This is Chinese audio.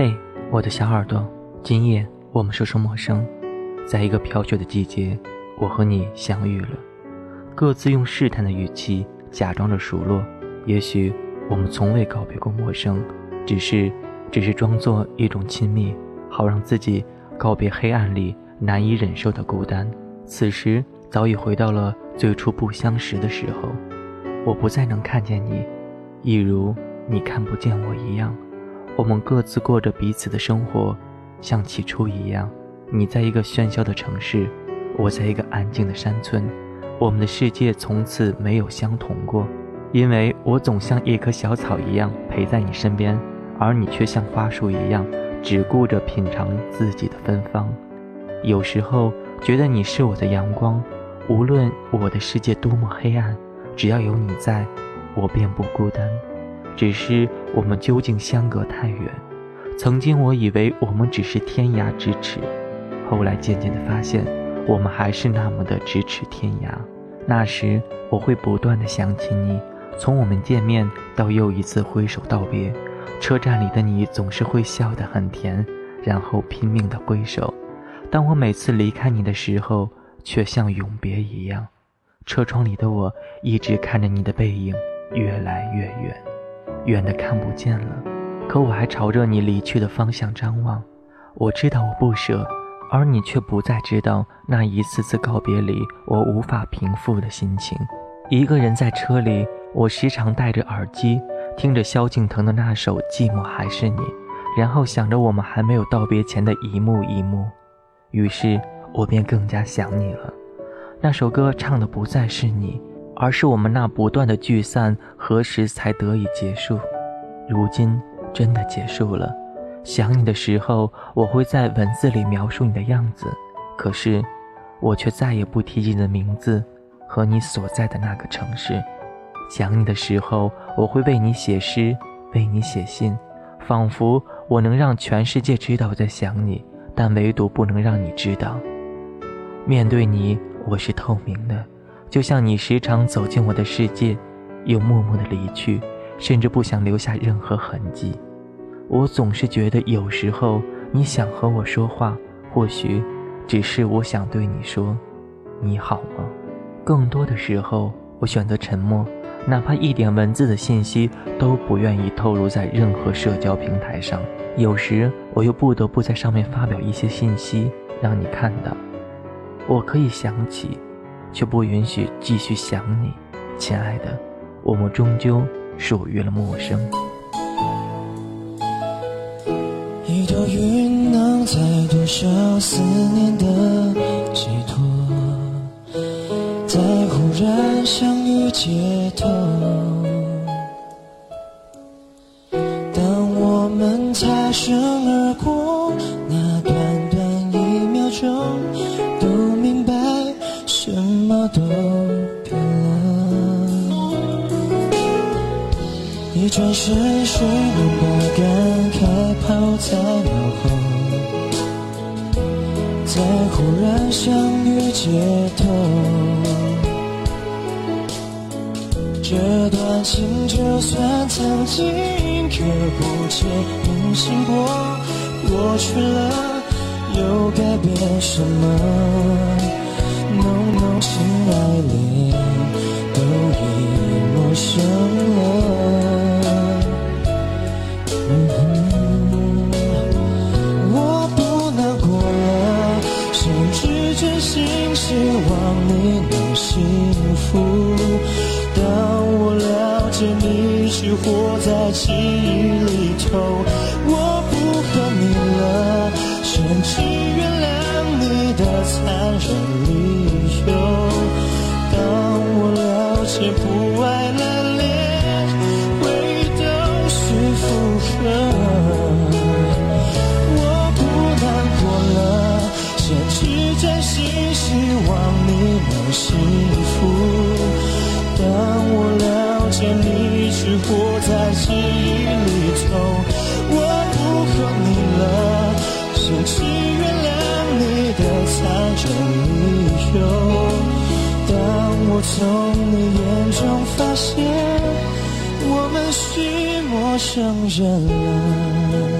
嘿，我的小耳朵，今夜我们说说陌生。在一个飘雪的季节，我和你相遇了，各自用试探的语气假装着熟络。也许我们从未告别过陌生，只是，只是装作一种亲密，好让自己告别黑暗里难以忍受的孤单。此时早已回到了最初不相识的时候，我不再能看见你，一如你看不见我一样。我们各自过着彼此的生活，像起初一样。你在一个喧嚣的城市，我在一个安静的山村。我们的世界从此没有相同过，因为我总像一棵小草一样陪在你身边，而你却像花树一样只顾着品尝自己的芬芳。有时候觉得你是我的阳光，无论我的世界多么黑暗，只要有你在，我便不孤单。只是我们究竟相隔太远。曾经我以为我们只是天涯咫尺，后来渐渐的发现，我们还是那么的咫尺天涯。那时我会不断的想起你，从我们见面到又一次挥手道别，车站里的你总是会笑得很甜，然后拼命的挥手。当我每次离开你的时候，却像永别一样。车窗里的我一直看着你的背影越来越远。远的看不见了，可我还朝着你离去的方向张望。我知道我不舍，而你却不再知道那一次次告别里我无法平复的心情。一个人在车里，我时常戴着耳机，听着萧敬腾的那首《寂寞还是你》，然后想着我们还没有道别前的一幕一幕，于是我便更加想你了。那首歌唱的不再是你。而是我们那不断的聚散，何时才得以结束？如今真的结束了。想你的时候，我会在文字里描述你的样子，可是我却再也不提及你的名字和你所在的那个城市。想你的时候，我会为你写诗，为你写信，仿佛我能让全世界知道我在想你，但唯独不能让你知道。面对你，我是透明的。就像你时常走进我的世界，又默默的离去，甚至不想留下任何痕迹。我总是觉得，有时候你想和我说话，或许只是我想对你说：“你好吗？”更多的时候，我选择沉默，哪怕一点文字的信息都不愿意透露在任何社交平台上。有时，我又不得不在上面发表一些信息，让你看到。我可以想起。却不允许继续想你，亲爱的，我们终究属于了陌生。一朵云能载多少思念的寄托，在忽然相遇街头，当我们擦身而过，那都变了，一转身，谁能把感慨抛在脑后？在忽然相遇街头，这段情就算曾经刻骨铭心过，过去了又改变什么？浓浓情爱恋都已陌生了，我不难过了，甚至真心希望你能幸福。当我了解你是活在记忆里头，我不恨你了，甚至原谅你的残忍。爱了，恋会都是负荷。我不难过了，甚至真心希望你能幸福。当我了解你只活在记忆里头，我不恨你了，甚至原谅你的残忍理由。当我从你眼中发现，我们是陌生人了。